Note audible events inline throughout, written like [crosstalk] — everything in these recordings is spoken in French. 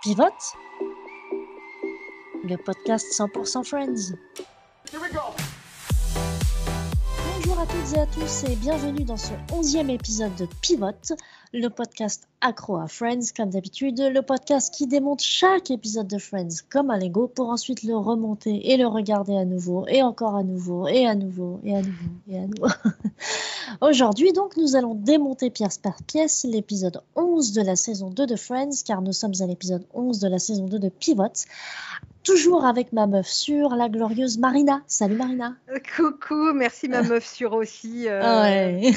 Pivote, le podcast 100% Friends. Bonjour à toutes et à tous et bienvenue dans ce onzième épisode de Pivote, le podcast accro à Friends comme d'habitude, le podcast qui démonte chaque épisode de Friends comme un Lego pour ensuite le remonter et le regarder à nouveau et encore à nouveau et à nouveau et à nouveau et à nouveau. [laughs] Aujourd'hui donc nous allons démonter pièce par pièce l'épisode 11 de la saison 2 de Friends car nous sommes à l'épisode 11 de la saison 2 de Pivote toujours avec ma meuf sûre, la glorieuse Marina. Salut Marina. Coucou, merci ma meuf sûre aussi. Euh, ouais.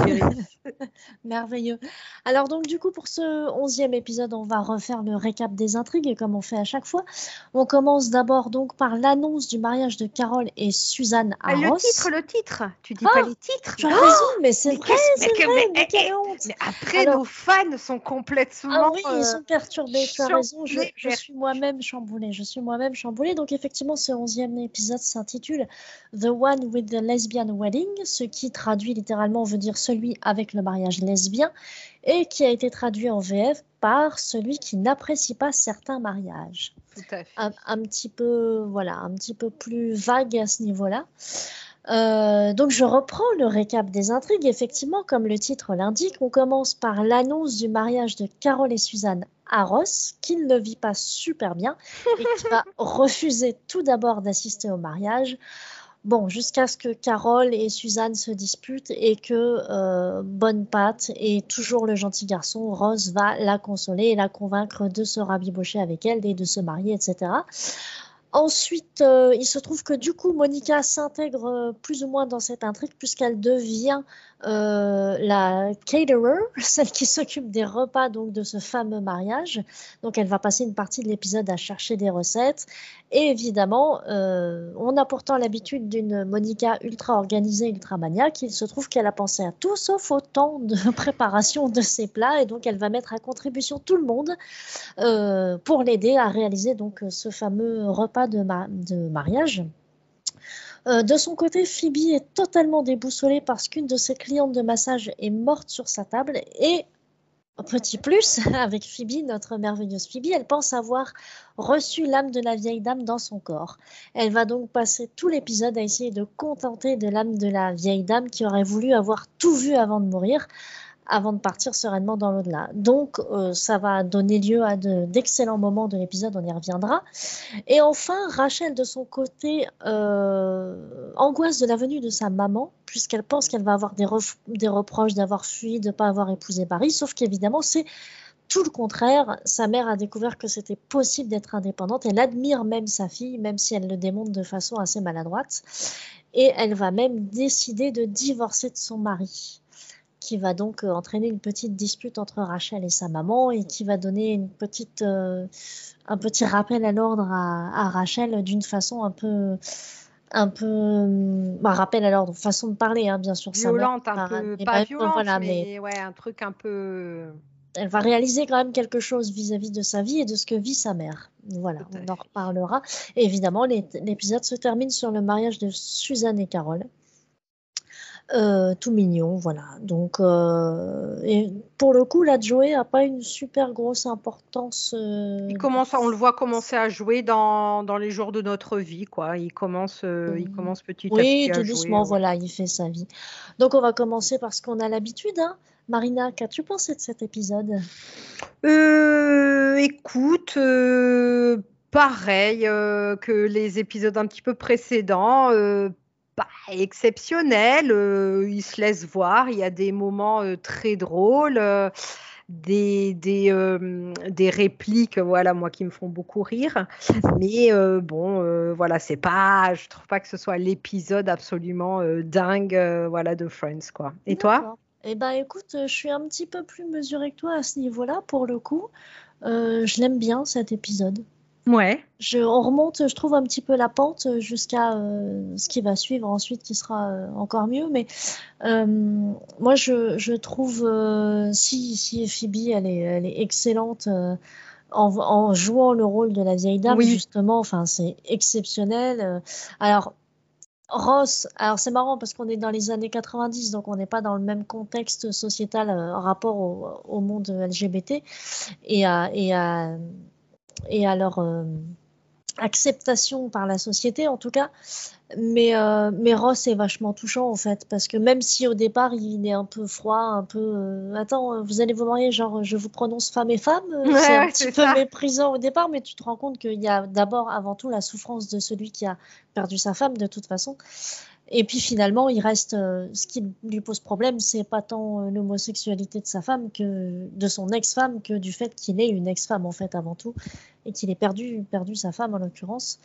[laughs] Merveilleux. Alors donc du coup pour ce onzième épisode, on va refaire le récap des intrigues comme on fait à chaque fois. On commence d'abord donc par l'annonce du mariage de Carole et Suzanne à ah, Le titre, le titre. Tu dis ah, pas les titres. Tu as raison, mais c'est vrai, c'est vrai. Mais, quelle honte. Mais après nos fans sont complètement. Ah oui, ils sont perturbés. Tu as raison. Je, je suis moi-même chamboulée. Je suis moi-même chamboulée. Donc effectivement, ce onzième épisode s'intitule The One with the Lesbian Wedding, ce qui traduit littéralement veut dire celui avec le mariage lesbien, et qui a été traduit en VF par celui qui n'apprécie pas certains mariages. Tout à fait. Un, petit peu, voilà, un petit peu plus vague à ce niveau-là. Euh, donc je reprends le récap des intrigues. Effectivement, comme le titre l'indique, on commence par l'annonce du mariage de Carole et Suzanne à Ross, qui ne vit pas super bien et qui va [laughs] refuser tout d'abord d'assister au mariage. Bon, jusqu'à ce que Carole et Suzanne se disputent et que euh, Bonne Patte est toujours le gentil garçon, Ross va la consoler et la convaincre de se rabibocher avec elle et de se marier, etc. Ensuite, euh, il se trouve que du coup, Monica s'intègre euh, plus ou moins dans cette intrigue puisqu'elle devient euh, la caterer, [laughs] celle qui s'occupe des repas donc de ce fameux mariage. Donc, elle va passer une partie de l'épisode à chercher des recettes. Et évidemment, on a pourtant l'habitude d'une Monica ultra organisée, ultra maniaque. Il se trouve qu'elle a pensé à tout sauf au temps de [laughs] préparation de ses plats et donc elle va mettre à contribution tout le monde pour l'aider à réaliser donc ce fameux repas de, mariage. Euh, de son côté, Phoebe est totalement déboussolée parce qu'une de ses clientes de massage est morte sur sa table et Petit plus, [laughs] avec Phoebe, notre merveilleuse Phoebe, elle pense avoir reçu l'âme de la vieille dame dans son corps. Elle va donc passer tout l'épisode à essayer de contenter de l'âme de la vieille dame qui aurait voulu avoir tout vu avant de mourir, avant de partir sereinement dans l'au-delà. Donc, euh, ça va donner lieu à d'excellents moments de l'épisode, on y reviendra. Et enfin, Rachel, de son côté, euh, angoisse de la venue de sa maman, puisqu'elle pense qu'elle va avoir des, des reproches d'avoir fui, de ne pas avoir épousé Paris, sauf qu'évidemment, c'est tout le contraire. Sa mère a découvert que c'était possible d'être indépendante. Elle admire même sa fille, même si elle le démontre de façon assez maladroite. Et elle va même décider de divorcer de son mari qui va donc euh, entraîner une petite dispute entre Rachel et sa maman et qui va donner une petite, euh, un petit rappel à l'ordre à, Rachel d'une façon un peu un peu bah, rappel à l'ordre façon de parler hein, bien sûr violente un peu pas violente mais, ouais un truc un peu elle va réaliser quand même quelque chose vis-à-vis de sa vie et de ce que vit sa mère. Voilà, on en reparlera. évidemment, l'épisode se termine sur le mariage de Suzanne et Carole. Euh, tout mignon, voilà. Donc, euh, et pour le coup, la Joey a pas une super grosse importance. Euh, il commence, on le voit commencer à jouer dans, dans les jours de notre vie, quoi. Il commence, il mm. commence petit à petit. Oui, tout doucement, voilà, il fait sa vie. Donc, on va commencer par ce qu'on a l'habitude. Hein. Marina, qu'as-tu pensé de cet épisode? Écoute, pareil que les épisodes un petit peu précédents exceptionnel. Euh, il se laisse voir. Il y a des moments euh, très drôles. Euh, des, des, des, répliques, voilà, moi qui me font beaucoup rire. Mais bon, voilà, c'est pas, je trouve pas que ce soit l'épisode absolument dingue, voilà, de Friends, quoi. Et toi? Eh ben, écoute, je suis un petit peu plus mesurée que toi à ce niveau-là, pour le coup. je l'aime bien cet épisode. Ouais. Je, on remonte, je trouve, un petit peu la pente jusqu'à euh, ce qui va suivre ensuite, qui sera euh, encore mieux. Mais euh, moi, je, je trouve, si, si Phoebe, elle est, elle est excellente en, en, jouant le rôle de la vieille dame, justement, enfin, c'est exceptionnel. Alors, Ross, alors c'est marrant parce qu'on est dans les années 90, donc on n'est pas dans le même contexte sociétal en rapport au, au monde LGBT. Et, et et à leur acceptation par la société en tout cas. Mais, euh, mais Ross est vachement touchant en fait, parce que même si au départ il est un peu froid, un peu euh, attends, vous allez vous marier, genre je vous prononce femme et femme, euh, c'est un petit peu méprisant au départ, mais tu te rends compte qu'il y a d'abord avant tout la souffrance de celui qui a perdu sa femme de toute façon. Et puis finalement, il reste. Euh, ce qui lui pose problème, c'est pas tant euh, l'homosexualité de sa femme que de son ex-femme que du fait qu'il est une ex-femme en fait avant tout et qu'il ait perdu perdu sa femme en l'occurrence.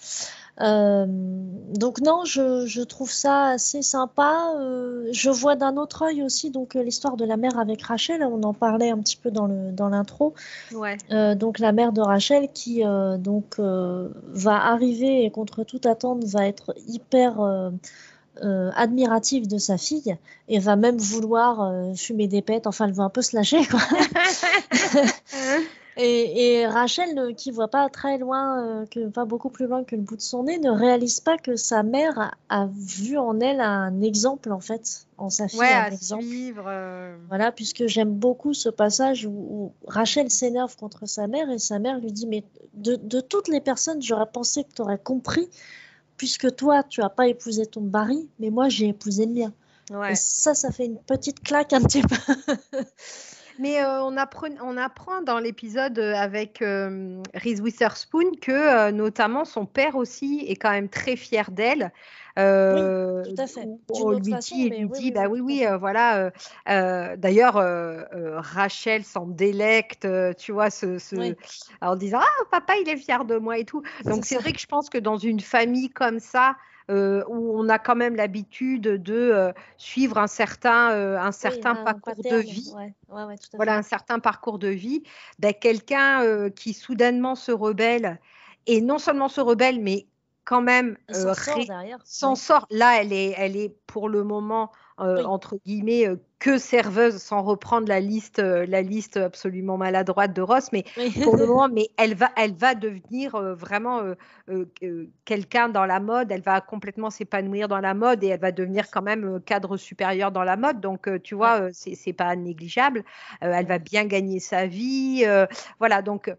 Euh, donc non, je, je, trouve ça assez sympa. je vois d'un autre œil aussi donc l'histoire de la mère avec Rachel. On en parlait un petit peu dans le dans l'intro. Ouais. donc la mère de Rachel qui donc va arriver et contre toute attente va être hyper euh, admirative de sa fille et va même vouloir euh, fumer des pètes. Enfin, elle veut un peu se lâcher. Quoi. [laughs] et, Rachel, euh, qui voit pas très loin, que pas beaucoup plus loin que le bout de son nez, ne réalise pas que sa mère a, vu en elle un exemple en fait, en sa fille un exemple. Voilà, puisque j'aime beaucoup ce passage où, Rachel s'énerve contre sa mère et sa mère lui dit mais de, de toutes les personnes, j'aurais pensé que tu aurais compris puisque toi, tu n'as pas épousé ton mari, mais moi, j'ai épousé le mien. Et ça, ça fait une petite claque un petit peu. [laughs] Mais euh, on, apprend, on, apprend, dans l'épisode euh, avec euh, Reese Witherspoon que notamment son père aussi est quand même très fier d'elle. Euh, oui, tout à fait. On lui dit, lui dit, bah oui, oui, voilà. D'ailleurs, Rachel s'en délecte, tu vois, ce, en disant, ah, papa, il est fier de moi et tout. Donc c'est vrai que je pense que dans une famille comme ça, euh, où on a quand même l'habitude de euh, suivre un certain, euh, un certain parcours de vie. voilà, un certain parcours de vie. Ben, Quelqu'un qui soudainement se rebelle, et non seulement se rebelle, mais quand même s'en sort, Là, elle est, elle est pour le moment euh, entre guillemets, euh, que serveuse, sans reprendre la liste, euh, la liste absolument maladroite de Ross, mais pour le [laughs] moment, mais elle va, elle va devenir vraiment quelqu'un dans la mode. Elle va complètement s'épanouir dans la mode et elle va devenir quand même cadre supérieur dans la mode. Donc, tu vois, c'est pas négligeable. elle va bien gagner sa vie. voilà, donc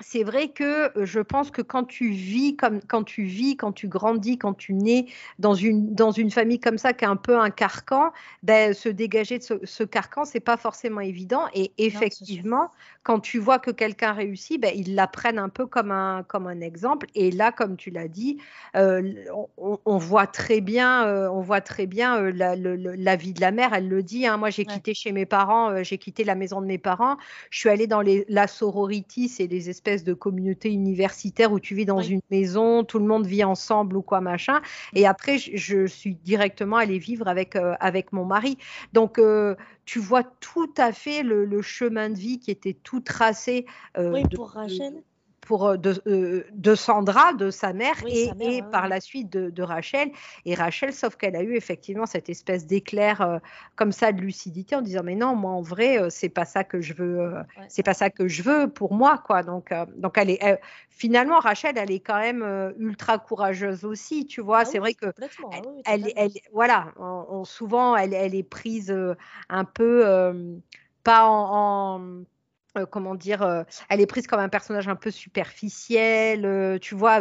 c'est vrai que je pense que quand tu vis comme quand tu vis, quand tu grandis, quand tu nais dans une dans une famille comme ça qui est un peu un carcan, ben, se dégager de ce, ce carcan c'est pas forcément évident. Et effectivement, quand tu vois que quelqu'un réussit, ben, ils l'apprennent un peu comme un comme un exemple. Et là, comme tu l'as dit, euh, on, voit très bien, euh, on voit très bien euh, la, vie de la mère. Elle le dit. Hein, moi, j'ai quitté chez mes parents, j'ai quitté la maison de mes parents. Je suis allée dans les, la sorority, c'est des espèces de communauté universitaire où tu vis dans une maison, tout le monde vit ensemble ou quoi machin. Et après, je, suis directement allée vivre avec, euh, avec mon mari. Donc, euh, tu vois tout à fait le, chemin de vie qui était tout tracé. Euh, oui, pour Rachel pour, euh, euh, de, Sandra, de sa mère, et, par la suite de, Rachel. Et Rachel, sauf qu'elle a eu effectivement cette espèce d'éclair euh, comme ça de lucidité en disant mais non, moi en vrai, c'est pas ça que je veux, c'est pas ça que je veux pour moi quoi. Donc, donc elle est finalement Rachel, elle est quand même ultra courageuse aussi, tu vois. Ah c'est vrai que elle, elle, voilà, souvent elle, elle, est prise un peu pas en euh, comment dire, euh, elle est prise comme un personnage un peu superficiel, euh, tu vois,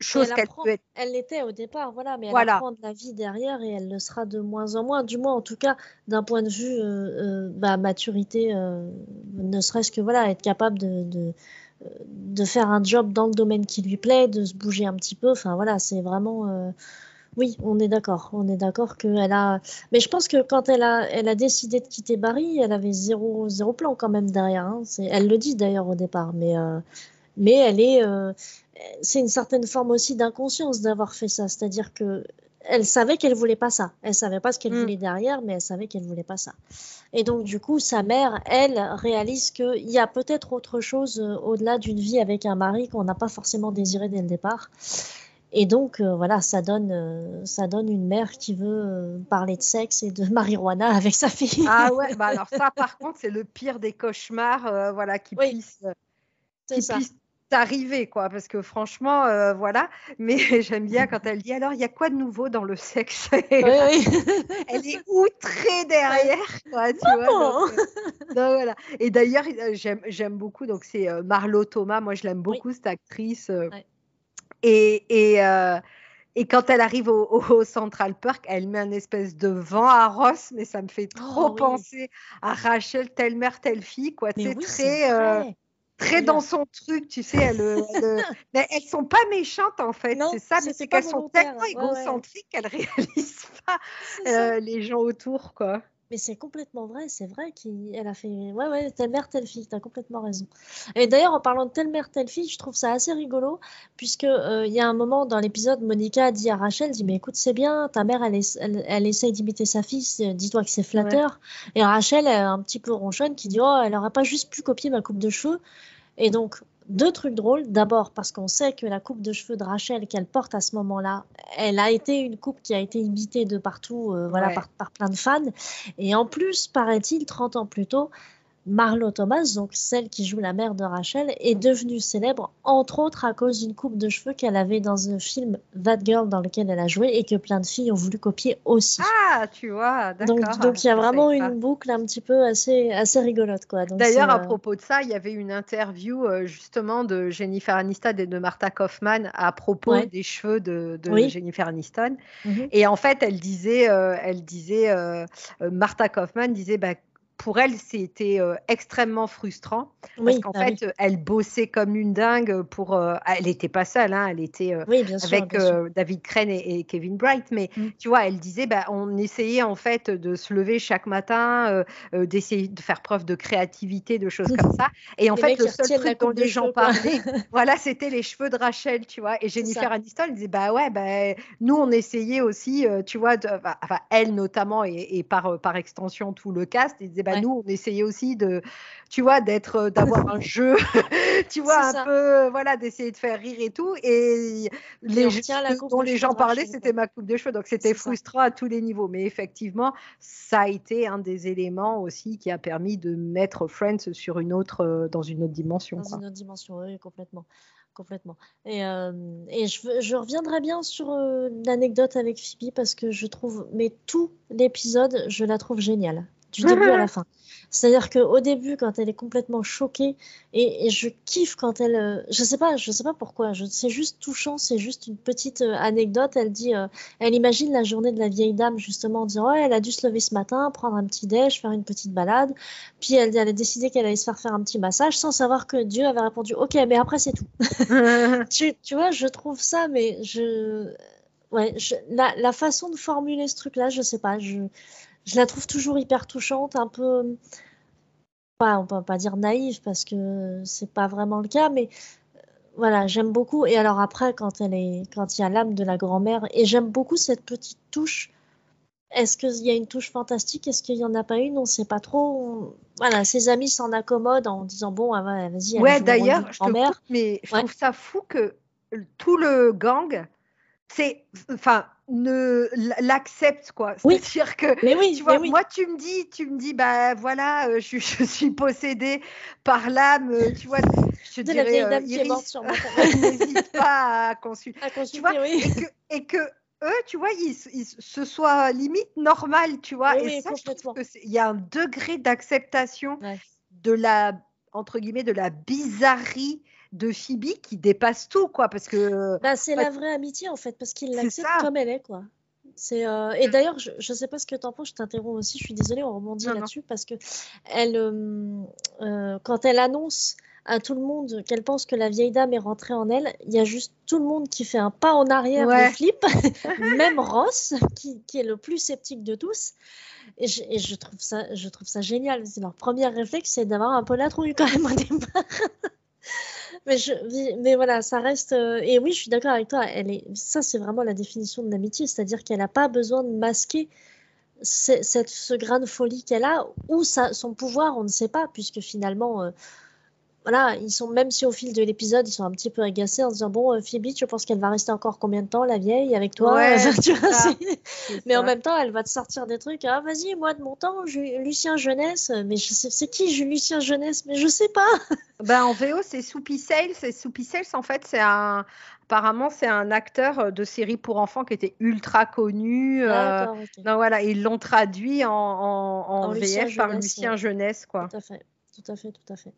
chose qu'elle peut être. Elle l'était au départ, voilà, mais elle apprend de la vie derrière et elle le sera de moins en moins, du moins en tout cas d'un point de vue bah, maturité, ne serait-ce que voilà, être capable de, de, de, faire un job dans le domaine qui lui plaît, de se bouger un petit peu, enfin voilà, c'est vraiment oui, on est d'accord. On est d'accord qu'elle a. Mais je pense que quand elle a, elle a décidé de quitter Barry, elle avait zéro, zéro plan quand même derrière. Hein. Elle le dit d'ailleurs au départ, mais, euh, mais elle est. Euh, c'est une certaine forme aussi d'inconscience d'avoir fait ça. C'est-à-dire que elle savait qu'elle voulait pas ça. Elle savait pas ce qu'elle mm. voulait derrière, mais elle savait qu'elle voulait pas ça. Et donc du coup, sa mère, elle, réalise qu'il y a peut-être autre chose euh, au-delà d'une vie avec un mari qu'on n'a pas forcément désiré dès le départ. Et donc, euh, voilà, ça donne, euh, ça donne une mère qui veut euh, parler de sexe et de [laughs] marijuana avec sa fille. Ah ouais, [laughs] bah alors ça, par contre, c'est le pire des cauchemars, voilà, qui puisse, arrivé, quoi, parce que franchement, voilà. Mais [laughs] j'aime bien quand elle dit alors, il y a quoi de nouveau dans le sexe? Elle est outrée derrière, quoi, tu vois. Oh! Donc, voilà. Et d'ailleurs, j'aime beaucoup, donc c'est Marlo Thomas, moi je l'aime beaucoup, cette actrice. Et, et, et quand elle arrive au, Central Park, elle met un espèce de vent à Ross, mais ça me fait trop oh penser à Rachel, telle mère, telle fille, quoi. C'est très, euh, très dans son truc, tu sais. Elles, elles, [laughs] elles sont pas méchantes en fait, c'est ça, mais c'est qu'elles sont tellement égocentriques qu'elles réalisent pas euh, les gens autour, quoi. Mais c'est complètement vrai, c'est vrai qu'elle a fait. Ouais, ouais, telle mère, telle fille, t'as complètement raison. Et d'ailleurs, en parlant de telle mère, telle fille, je trouve ça assez rigolo, puisque euh, il y a un moment dans l'épisode, Monica dit à Rachel dit, Mais écoute, c'est bien, ta mère, elle, elle, essaye d'imiter sa fille, dis-toi que c'est flatteur. Et Rachel, elle, un petit peu ronchonne, qui dit Oh, elle aurait pas juste pu copier ma coupe de cheveux. Et donc, deux trucs drôles. D'abord, parce qu'on sait que la coupe de cheveux de Rachel qu'elle porte à ce moment-là, elle a été une coupe qui a été imitée de partout, euh, voilà, par, par, plein de fans. Et en plus, paraît-il, 30 ans plus tôt, Marlo Thomas, donc celle qui joue la mère de Rachel, est devenue célèbre entre autres à cause d'une coupe de cheveux qu'elle avait dans un film That Girl dans lequel elle a joué et que plein de filles ont voulu copier aussi. Ah, tu vois, d'accord. Donc, il y a vraiment une boucle un petit peu assez, assez rigolote. quoi. D'ailleurs, à euh, propos de ça, il y avait une interview euh, justement de Jennifer Aniston et de Martha Kaufman à propos des cheveux de, Jennifer Aniston. Mhm. Et en fait, elle disait, euh, elle disait Martha Kaufman disait, bah, pour elle, c'était euh, extrêmement frustrant. Parce qu'en bah fait, elle bossait comme une dingue pour. Euh, elle n'était pas seule, hein, elle était euh, avec David Crane et, Kevin Bright, mais mm. tu vois, elle disait, bah, on essayait en fait de se lever chaque matin, d'essayer de faire preuve de créativité, de choses comme ça, [laughs] et en fait, le seul truc dont les gens parlaient, [laughs] voilà, c'était les cheveux de Rachel, tu vois, et Jennifer Aniston disait, bah ouais, bah, nous on essayait aussi, tu vois, enfin, elle notamment et, par par extension tout le cast, ils bah, nous, on essayait aussi de, tu vois, d'être, euh, d'avoir un [laughs] jeu, [laughs] tu vois, un peu, voilà, d'essayer de faire rire et tout. Et les dont les gens parlaient, c'était ma coupe de cheveux. Donc, c'était frustrant à tous les niveaux. Mais effectivement, ça a été un des éléments aussi qui a permis de mettre Friends sur une autre, euh, dans une autre dimension. Dans une autre dimension, oui, complètement complètement. Et, euh, et je, je, reviendrai bien sur l'anecdote avec Phoebe parce que je trouve, mais tout l'épisode, je la trouve géniale du début à la [laughs] fin. C'est-à-dire qu'au début, quand elle est complètement choquée, et, je kiffe quand elle, euh, je sais pas, je sais pas pourquoi, c'est juste touchant, c'est juste une petite euh, anecdote. Elle dit, euh, elle imagine la journée de la vieille dame justement en disant, ouais, elle a dû se lever ce matin, prendre un petit déj, faire une petite balade, puis elle, elle a décidé qu'elle allait se faire faire un petit massage, sans savoir que Dieu avait répondu, ok, mais après c'est tout. [laughs] tu, tu, vois, je trouve ça, mais je, ouais, la, la façon de formuler ce truc-là, je sais pas, je je la trouve toujours hyper touchante, un peu, pas, on peut pas dire naïve parce que c'est pas vraiment le cas, mais euh, voilà, j'aime beaucoup. Et alors après, quand elle est, quand il y a l'âme de la grand-mère, et j'aime beaucoup cette petite touche. Est-ce qu'il y a une touche fantastique? Est-ce qu'il y en a pas une? On ne sait pas trop. Voilà, ses amis s'en accommodent en disant bon, ah vas-y. Ouais, d'ailleurs, je mais je trouve ça fou que tout le gang, c'est, enfin, ne l'accepte quoi. C'est-à-dire que mais oui, tu vois, moi tu me dis, tu me dis bah voilà, euh, je, [laughs] je, suis possédée par l'âme, euh, tu vois, je te [laughs] de dirais, la vieille dame morte sur [laughs] N'hésite pas à consulter. tu vois, oui. et, que, et que eux, tu vois, ils, ils, se soient limite normal, tu vois. et ça, je trouve qu'il y a un degré d'acceptation de la entre guillemets de la bizarrerie de Phoebe qui dépasse tout, quoi, parce que. Bah, c'est la vraie amitié en fait, parce qu'il l'accepte comme elle est, quoi. C'est euh, et d'ailleurs, je, ne sais pas ce que tu en penses, je t'interromps aussi, je suis désolée, on rebondit là-dessus parce que elle, euh, euh, quand elle annonce à tout le monde qu'elle pense que la vieille dame est rentrée en elle, il y a juste tout le monde qui fait un pas en arrière de flip, [laughs] même Ross, qui, qui, est le plus sceptique de tous. Et je, et je trouve ça, je trouve ça génial. C'est leur premier réflexe, c'est d'avoir un peu la trouille quand même au départ mais, je, voilà, ça reste. Euh, et oui, je suis d'accord avec toi. Elle est, ça, c'est vraiment la définition de l'amitié, c'est-à-dire qu'elle n'a pas besoin de masquer cette, ce grain de folie qu'elle a ou sa, son pouvoir, on ne sait pas, puisque finalement, euh, voilà, ils sont même si au fil de l'épisode, ils sont un petit peu agacés en disant bon, euh, Phoebe, tu penses qu'elle va rester encore combien de temps, la vieille, avec toi Ouais, [laughs] Tu vois, ça, Mais en même temps, elle va te sortir des trucs. Ah, vas-y, moi de mon temps, Ju- Lucien Jeunesse. Mais je sais, c'est qui Ju- Lucien Jeunesse Mais je sais pas. [laughs] Ben, en VO, c'est Soupy Sales. Et Soupy Sales, en fait, c'est un. Apparemment, c'est un acteur euh, de série pour enfants qui était ultra connu. euh. Non, voilà, ils l'ont traduit en, en, en En VF Lucien par Jeunesse, Lucien ouais. Jeunesse, quoi. Tout à fait, tout à fait, tout à fait.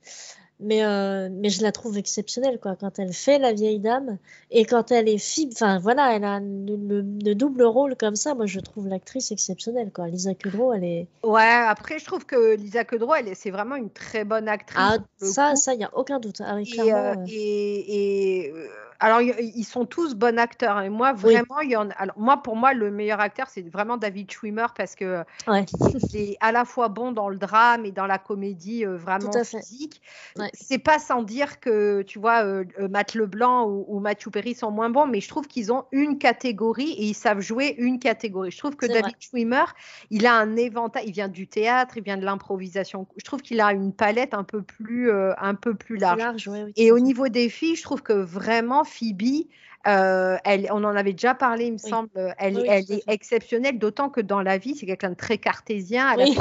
Mais, euh, mais je la trouve exceptionnelle, quoi, quand elle fait la vieille dame et quand elle est fille. Enfin, voilà, elle a le, le- le double rôle comme ça. Moi, je trouve l'actrice exceptionnelle, quoi. Lisa Kudrow, elle est. Ouais, après, je trouve que Lisa Kudrow, elle est- c'est vraiment une très bonne actrice. Ah, ça, coup. ça, il n'y a aucun doute. Ah oui, Et, clairement. euh, et, et, alors, y- ils sont tous bons acteurs. Et moi, Oui. vraiment, il y en alors, moi, pour moi, le meilleur acteur, c'est vraiment David Schwimmer parce que Ouais. il est à la fois bon dans le drame et dans la comédie euh, vraiment physique. Ouais. C'est pas sans dire que, tu vois, euh, euh, Matt Leblanc ou, ou Matthew Perry sont moins bons, mais je trouve qu'ils ont une catégorie et ils savent jouer une catégorie. Je trouve que David Schwimmer, il a un éventail, il vient du théâtre, il vient de l'improvisation. Je trouve qu'il a une palette un peu plus, euh, un peu plus large. large, ouais, oui, Et au niveau des filles, je trouve que vraiment Phoebe, euh, elle, on en avait déjà parlé, il me Oui. semble, elle, Oui, est exceptionnelle, d'autant que dans la vie, c'est quelqu'un de très cartésien, elle Oui.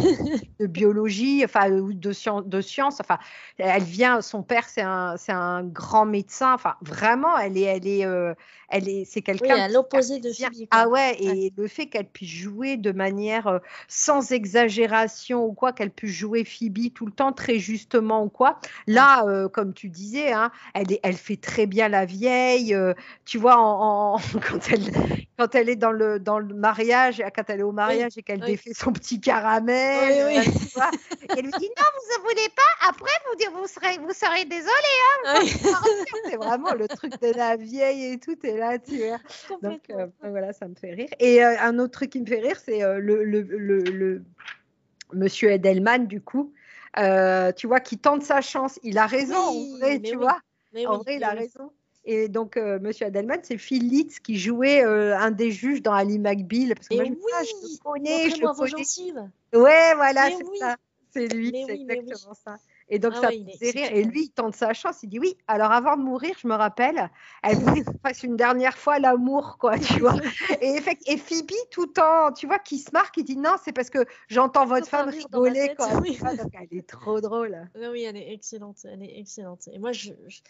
de biologie, enfin, de, science, de sciences, enfin, elle vient, son père, c'est un, c'est un grand médecin, enfin, vraiment, elle est, elle est, euh, elle est, c'est Oui, quelqu'un à l'opposé de. Phoebe, quoi. Ah ouais, et le fait qu'elle puisse jouer de manière euh, sans exagération ou quoi, qu'elle puisse jouer Phoebe tout le temps très justement ou quoi. Là, euh, comme tu disais, hein, elle, est, elle fait très bien la vieille. euh, tu vois, en, en- [laughs] quand, elle, quand elle est dans le, dans le mariage, quand elle est au mariage et qu'elle oui. défait son petit caramel, Oui, et elle lui dit non, vous ne voulez pas. Après, vous, vous serez, vous serez désolé. Oui, C'est vraiment le truc de la vieille et tout. Et là, tu vois. Donc, euh, voilà, ça me fait rire. Et euh, un autre truc qui me fait rire, c'est euh, le, le, le, le- Monsieur Edelman, du coup, tu vois, qui tente sa chance. Il a raison, Oui, en vrai, mais tu oui, vois. Mais En oui, vrai, il a raison. Et donc, euh, Monsieur Edelman, c'est Phil Litz qui jouait euh, un des juges dans Ali McBeal. Parce que moi, je, me dis, ah, je oui, le connais, je le connais. Ouais, voilà, c'est oui. ça. C'est lui, c'est oui. exactement ça. Et donc, Ah ça me faisait rire. Et lui, il tente sa chance. Il dit oui. Alors, avant de mourir, je me rappelle, elle voulait qu'on [laughs] fasse une dernière fois l'amour, quoi, tu vois. [laughs] Et, Phoebe, tout en, tu vois, qui se marque, il dit non, c'est parce que j'entends votre femme rigoler, quoi. [laughs] oui. vois, donc, elle est trop drôle. Oui, oui, elle est excellente, elle est excellente. Et moi, je, je-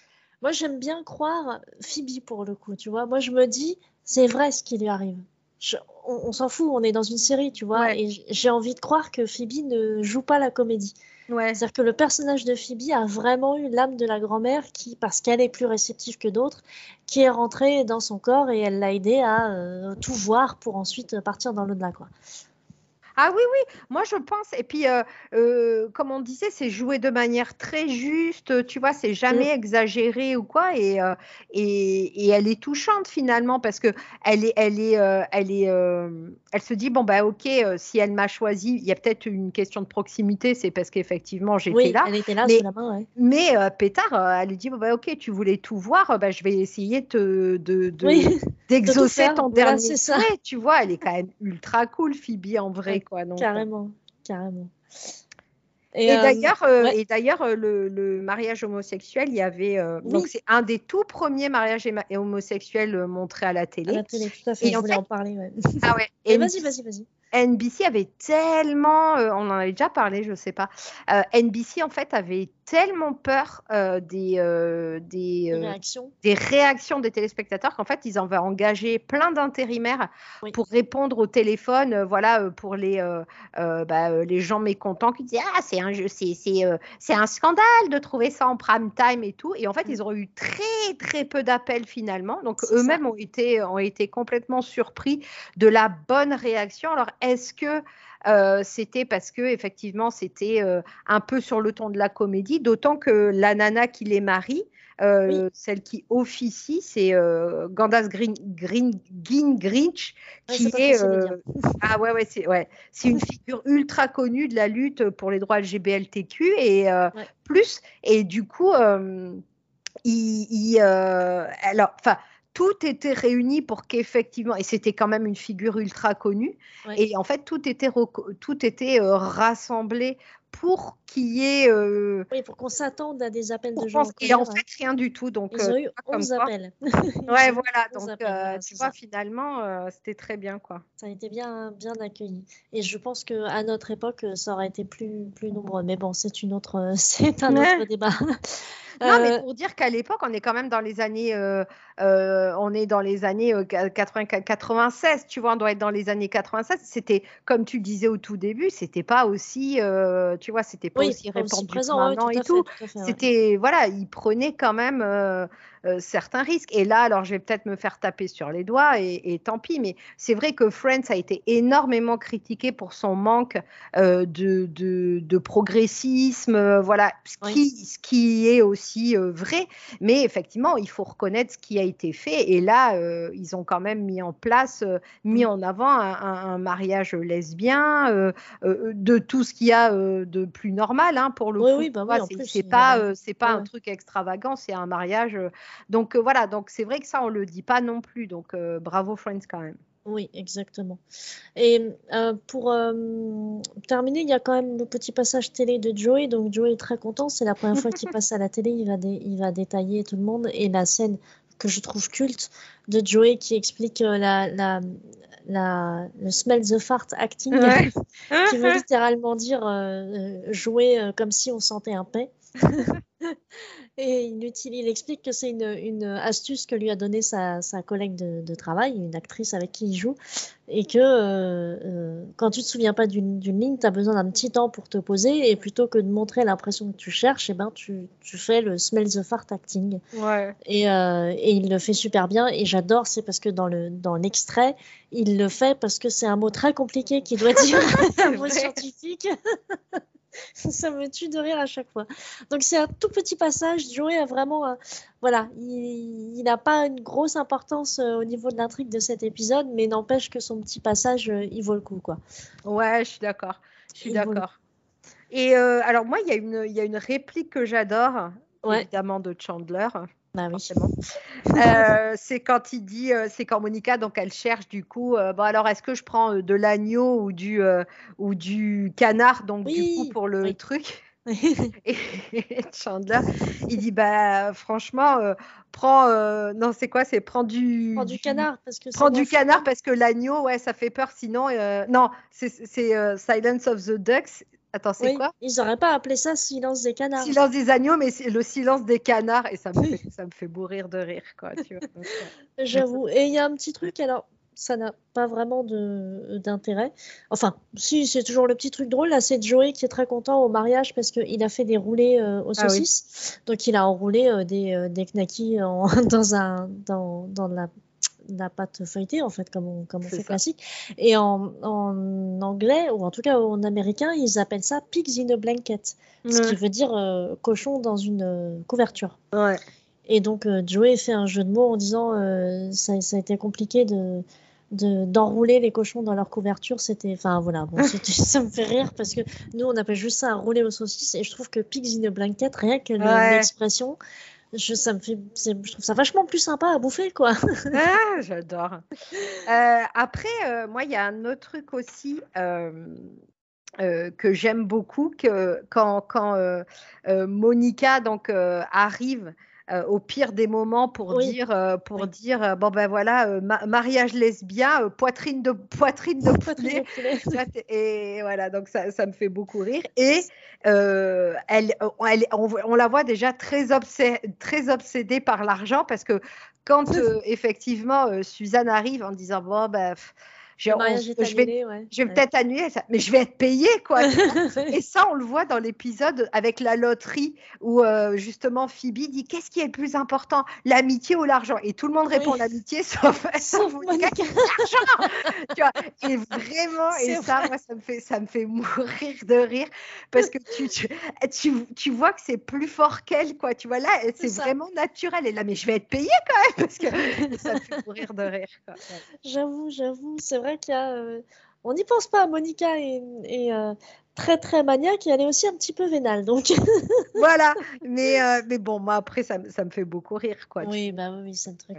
moi, j'aime bien croire Phoebe pour le coup, tu vois. Moi, je me dis, c'est vrai ce qui lui arrive. Je- on on s'en fout, on est dans une série, tu vois. Ouais. Et j'ai envie de croire que Phoebe ne joue pas la comédie. C'est-à-dire que le personnage de Phoebe a vraiment eu l'âme de la grand-mère qui, parce qu'elle est plus réceptive que d'autres, qui est rentrée dans son corps et elle l'a aidé à euh, tout voir pour ensuite partir dans l'au-delà, quoi. Ah oui, oui, moi je pense. Et puis, euh, euh, comme on disait, c'est joué de manière très juste, tu vois, c'est jamais exagéré ou quoi. Et, euh, et, et elle est touchante finalement parce que elle est, elle est, elle est, elle se dit bon bah ok, si elle m'a choisi, il y a peut-être une question de proximité, c'est parce qu'effectivement j'étais Oui, là. elle était là mais- sous la main, ouais. Mais Pétard, elle lui dit bon, bah ok, tu voulais tout voir, bah, je vais essayer de, de, de- Oui, [laughs] d'exaucer ton voilà, dernier souhait. Tu vois, elle est quand même ultra cool, Phoebe en vrai quoi. Donc, euh, carrément, carrément. Et, euh, d'ailleurs, euh, ouais. et d'ailleurs, le, le mariage homosexuel, il y avait euh, Oui. donc c'est un des tout premiers mariages homosexuels montrés à la à télé. la télé, tout à fait, Et je voulais fait- en parler, ouais. [laughs] Ah ouais. [laughs] Et vas-y, vas-y, vas-y. NBC avait tellement, on en avait déjà parlé, je sais pas. NBC en fait avait tellement peur euh, des euh, des, euh, des réactions des téléspectateurs qu'en fait ils avaient engagé plein d'intérimaires Oui. pour répondre au téléphone voilà pour les bah, les gens mécontents qui disaient ah c'est un c'est scandale de trouver ça en prime time et tout. Et en fait Mm. ils ont eu très très peu d'appels finalement. Donc eux-mêmes ont été ont été complètement surpris de la bonne réaction. Alors est-ce que euh, c'était parce que effectivement c'était euh, un peu sur le ton de la comédie, d'autant que la nana qui les marie, euh, celle qui officie, c'est Gandalf Green, Green, Ouais, qui est ah ouais ouais c'est ouais. C'est une figure ultra connue de la lutte pour les droits LGBTQ et Ouais. plus. Et du coup il, il, alors enfin tout était réuni pour qu'effectivement, et c'était quand même une figure ultra connue, et en fait tout était, tout était euh, rassemblé pour qu'il y ait. Euh, oui, pour qu'on s'attende à des appels de gens. Et en fait, rien du tout. Donc, Ils ont eu 11 appels. [laughs] ouais, [laughs] voilà. Donc, tu vois, finalement, c'était très bien, quoi. Ça a été bien, bien accueilli. Et je pense qu'à notre époque, ça aurait été plus, plus nombreux. Mais bon, c'est une autre, [laughs] c'est un autre débat. Non, mais pour dire qu'à l'époque, on est quand même dans les années, on est dans les années 80, 96, tu vois, on doit être dans les années 96. C'était, comme tu disais au tout début, c'était pas aussi, tu vois, c'était pas aussi répandu maintenant et tout. C'était, voilà, ils prenaient quand même euh, certains risques. Et là, alors je vais peut-être me faire taper sur les doigts et, tant pis, mais c'est vrai que Friends a été énormément critiqué pour son manque euh, de, de, progressisme, euh, voilà, ce qui, ce qui est aussi vrai. Mais effectivement, il faut reconnaître ce qui a été fait. Et là, ils ont quand même mis en place, mis mm. en avant un, mariage lesbien, de tout ce qu'il y a de plus normal hein, pour le oui, coup. Oui, bah oui, c'est pas, c'est pas un truc extravagant, c'est un mariage donc euh, voilà, donc c'est vrai que ça, on le dit pas non plus. Donc euh, bravo Friends quand même. Oui, exactement. Et euh, pour terminer, il y a quand même le petit passage télé de Joey. Donc Joey est très content. C'est la première fois qu'il [laughs] passe à la télé. Il va, il va détailler tout le monde. Et la scène que je trouve culte de Joey qui explique la, la, la, le smell the fart acting, [laughs] qui veut littéralement dire jouer comme si on sentait un paix. [laughs] Et il, il explique que c'est une, astuce que lui a donnée sa, collègue de, travail, une actrice avec qui il joue, et que euh, euh, quand tu te souviens pas d'une ligne, tu as besoin d'un petit temps pour te poser, et plutôt que de montrer l'impression que tu cherches, et eh ben, tu, fais le smell the fart acting. Ouais. Et, euh, et, il le fait super bien, et j'adore, c'est parce que dans l'extrait, dans il le fait parce que c'est un mot très compliqué qu'il doit dire, [laughs] un mot scientifique. [laughs] [laughs] ça me tue de rire à chaque fois. Donc c'est un tout petit passage. Joey a vraiment, euh, voilà, il n'a pas une grosse importance euh, au niveau de l'intrigue de cet épisode, mais n'empêche que son petit passage, euh, il vaut le coup, quoi. Ouais, je suis d'accord. Je suis d'accord. Et alors moi, il y a une réplique que j'adore, évidemment de Chandler. Bah [laughs] euh, c'est quand il dit, euh, c'est quand Monica, donc elle cherche du coup, euh, bon alors est-ce que je prends de l'agneau ou du, ou du canard, donc du coup pour le truc? [laughs] Et, Chandler, il dit bah franchement, prends, non c'est quoi, c'est prends du, prends du canard parce que prends du canard parce que l'agneau, ouais, ça fait peur. Sinon, non, c'est Silence of the Ducks. Attends, c'est quoi? Ils n'auraient pas appelé ça silence des canards. Silence des agneaux, mais c'est le silence des canards, et ça me, fait, ça me fait mourir de rire, quoi. J'avoue. Et il y a un petit truc, alors, ça n'a pas vraiment d'intérêt. Enfin, si, c'est toujours le petit truc drôle. Là, c'est Joey qui est très content au mariage parce qu'il a fait des roulés euh, aux ah saucisses. Donc, il a enroulé euh, des, euh, des knackis [laughs] dans, un, dans, dans la la pâte feuilletée, en fait, comme on, comme on fait classique. Et en, en, anglais, ou en tout cas en américain, ils appellent ça pigs in a blanket, ce qui veut dire euh, cochon dans une euh, couverture. Ouais. Et donc, euh, Joey fait un jeu de mots en disant ça, ça, a été compliqué de d'enrouler les cochons dans leur couverture c'était enfin voilà bon, [laughs] ça me fait rire parce que nous on appelle juste ça un rouler aux saucisses et je trouve que pigs in a blanket rien que l'expression je, ça me fait, je trouve ça vachement plus sympa à bouffer, quoi. [laughs] ah, j'adore. Euh, après, euh, moi, il y a un autre truc aussi euh, que j'aime beaucoup, que quand, quand Monica donc arrive euh, au pire des moments pour dire, euh, pour dire euh, bon ben voilà, mariage lesbien, poitrine de poitrine de [laughs] poulet. et voilà, donc ça, ça, me fait beaucoup rire. Et elle, elle on, la voit déjà très, très obsédée par l'argent parce que quand effectivement Suzanne arrive en disant bon ben je, vais, je vais peut-être annuler ça, mais je vais être payée, quoi. [laughs] et ça, on le voit dans l'épisode avec la loterie où euh, justement Phoebe dit qu'est-ce qui est le plus important, l'amitié ou l'argent? Et tout le monde répond l'amitié, sauf, sauf [laughs] l'argent. [laughs] Et vraiment, et ça, moi, ça me fait, ça me fait mourir de rire parce que tu, tu, tu, vois que c'est plus fort qu'elle, quoi. Tu vois là, c'est vraiment naturel. Et là, mais je vais être payée quand même parce que ça me fait mourir de rire. J'avoue, j'avoue, c'est vrai qu'il y a. Euh, on n'y pense pas, Monica et euh, très très maniaque et elle est aussi un petit peu vénale. Donc [laughs] voilà, mais, euh, mais bon, moi après ça, ça, me fait beaucoup rire. Quoi, oui, bah oui, c'est un truc,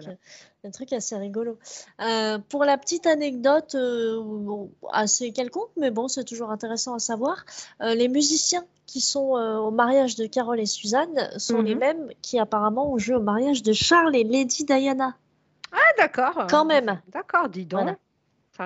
un truc assez rigolo. Pour la petite anecdote, assez quelconque, mais bon, c'est toujours intéressant à savoir, les musiciens qui sont au mariage de Carole et Suzanne sont les mhm. mêmes qui apparemment ont joué au mariage de Charles et Lady Diana. Ah d'accord. Quand même. D'accord, dis donc.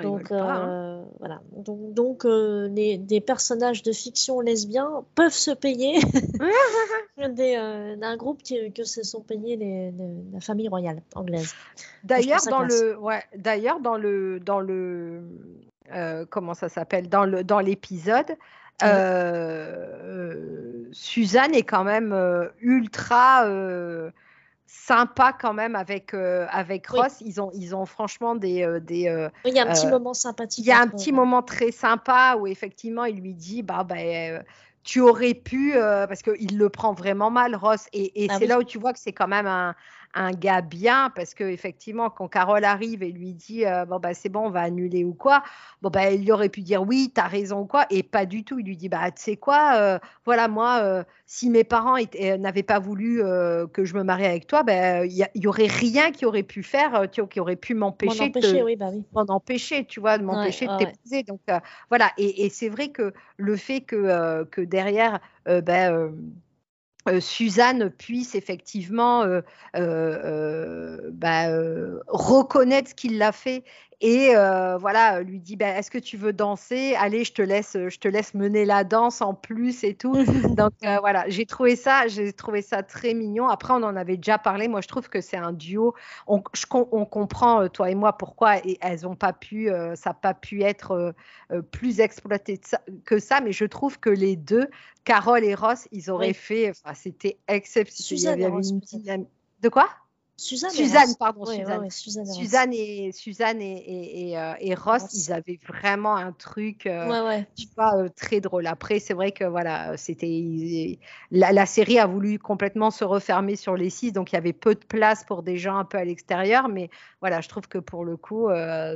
Donc, hein. euh, voilà. Donc, donc euh, les, des personnages de fiction lesbiens peuvent se payer [laughs] euh, d'un groupe qui, que se sont payés les, la famille royale anglaise. D'ailleurs, dans le, ouais, d'ailleurs dans le, dans le, comment ça s'appelle, dans le, dans l'épisode. Suzanne est quand même ultra sympa quand même avec euh, avec Ross. Ils ont ils ont franchement des euh, des. Euh, il y a un petit moment sympathique. Il y a un petit moment très sympa où effectivement il lui dit bah bah tu aurais pu parce qu'il le prend vraiment mal Ross et, et ah c'est là où tu vois que c'est quand même un un gars bien parce que effectivement quand Carole arrive et lui dit euh, bon bah c'est bon on va annuler ou quoi bon bah il aurait pu dire oui t'as raison ou quoi et pas du tout. Il lui dit bah tu sais quoi euh, voilà moi euh, si mes parents n'avaient pas voulu que je me marie avec toi ben il y, aurait rien qui aurait pu faire tu qui aurait pu m'empêcher de oui, bah oui. empêcher tu vois de m'empêcher de t'épouser. donc voilà et, et c'est vrai que le fait que que derrière ben euh, Suzanne puisse effectivement euh, euh, bah, reconnaître ce qu'il l'a fait et euh, voilà, lui dit ben, Est-ce que tu veux danser? Allez, je te laisse, je te laisse mener la danse en plus et tout. [laughs] Donc euh, voilà, j'ai trouvé ça, j'ai trouvé ça très mignon. Après, on en avait déjà parlé. Moi, je trouve que c'est un duo. On, on comprend euh, toi et moi pourquoi elles ont pas pu, ça n'a pas pu être plus exploité que ça, mais je trouve que les deux, Carole et Ross, ils auraient fait, enfin, c'était exceptionnel. De quoi? Suzanne, Suzanne pardon, Suzanne. Suzanne, et, Suzanne et, et, euh, et Ross, ils avaient vraiment un truc, euh, tu vois, euh, très drôle. Après, c'est vrai que voilà, c'était la, la, série a voulu complètement se refermer sur les six, donc il y avait peu de place pour des gens un peu à l'extérieur. Mais voilà, je trouve que pour le coup,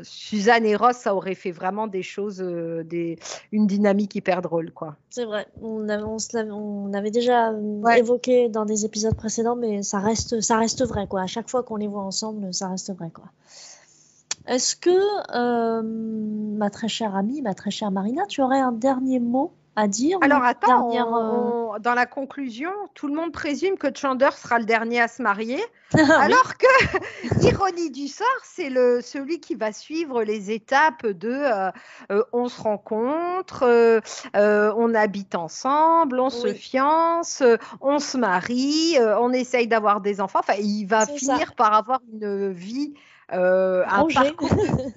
Suzanne et Ross, ça aurait fait vraiment des choses, des, une dynamique hyper drôle, quoi. C'est vrai. On avait, on, avait déjà évoqué dans des épisodes précédents, mais ça reste, ça reste vrai, quoi chaque fois qu'on les voit ensemble, ça reste vrai. Est-ce que, euh, ma très chère amie, ma très chère Marina, tu aurais un dernier mot à dire Alors attends, euh, dans la conclusion, tout le monde présume que Chandler sera le dernier à se marier, [laughs] alors que, [laughs] ironie du sort, c'est le celui qui va suivre les étapes de euh, on se rencontre, on habite ensemble, on se fiance, on se marie, on essaye d'avoir des enfants. Enfin, il va finir par avoir une vie, un parcours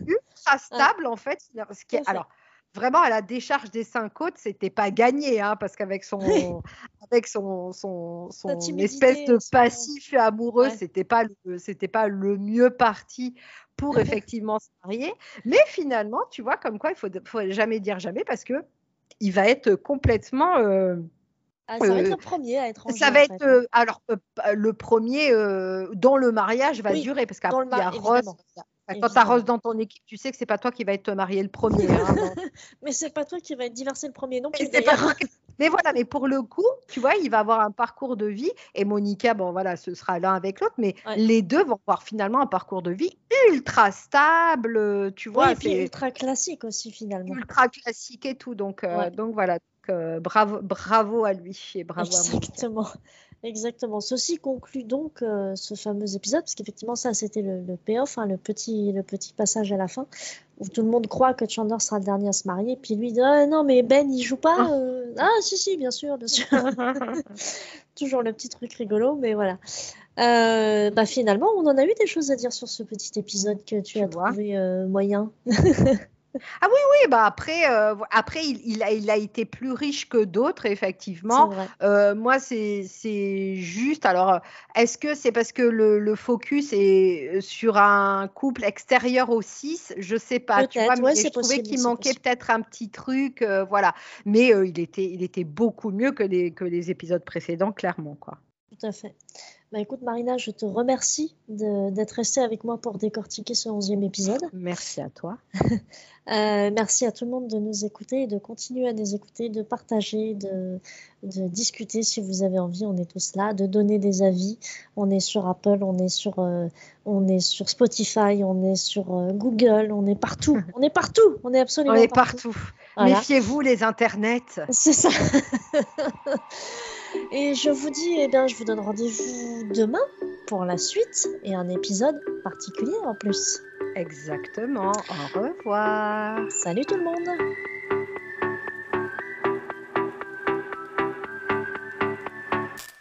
ultra stable en fait. Ce qui est, alors vraiment à la décharge des cinq côtes, c'était pas gagné, hein, parce qu'avec son, avec son, son, espèce de passif amoureux, c'était pas le, c'était pas le mieux parti pour [laughs] effectivement se marier. Mais finalement, tu vois, comme quoi il faut, faut jamais dire jamais, parce que il va être complètement euh, ah, ça va être euh, le premier à être Ça va être euh, alors le premier dont le mariage va durer parce qu'après il y a Rose, quand tu dans ton équipe, tu sais que c'est pas toi qui va être marié le premier. Hein, [laughs] mais c'est pas toi qui va être divorcé le premier non plus. [laughs] Mais voilà, mais pour le coup, tu vois, il va avoir un parcours de vie et Monica, bon voilà, ce sera l'un avec l'autre, mais les deux vont avoir finalement un parcours de vie ultra stable, tu vois. et puis ultra classique aussi finalement. Ultra classique et tout, donc, euh, donc voilà, euh, bravo, bravo à lui et bravo Exactement. Exactement. Ceci conclut donc euh, ce fameux épisode, parce qu'effectivement, ça, c'était le, le payoff, hein, le, petit, le petit passage à la fin, où tout le monde croit que Chandler sera le dernier à se marier, puis lui dit ah, Non, mais Ben, il joue pas. Ah, euh. ah si, si, bien sûr, bien sûr. [laughs] Toujours le petit truc rigolo, mais voilà. Euh, bah, finalement, on en a eu des choses à dire sur ce petit épisode que tu, as trouvé moyen. [laughs] Ah oui, oui, bah après, euh, après il, a, il a été plus riche que d'autres, effectivement. Euh, moi, c'est juste. Alors, est-ce que c'est parce que le, focus est sur un couple extérieur au 6 Je sais pas. Tu vois, mais je trouvais qu'il manquait peut-être un petit truc. Euh, voilà. Mais il, était, il était beaucoup mieux que les, que les épisodes précédents, clairement. quoi. Tout à fait. Bah écoute Marina, je te remercie d'être restée avec moi pour décortiquer ce onzième épisode. Merci à toi. [laughs] Euh, merci à tout le monde de nous écouter et de continuer à nous écouter, de partager, de, de, discuter si vous avez envie. On est tous là, de donner des avis. On est sur Apple, on est sur, euh, on est sur Spotify, on est sur euh, Google, on est partout. [laughs] on est partout. On est absolument on est partout. Méfiez-vous les internets. C'est ça. [laughs] Et je vous dis, eh bien, je vous donne rendez-vous demain pour la suite et un épisode particulier en plus. Exactement. Au revoir. Salut tout le monde.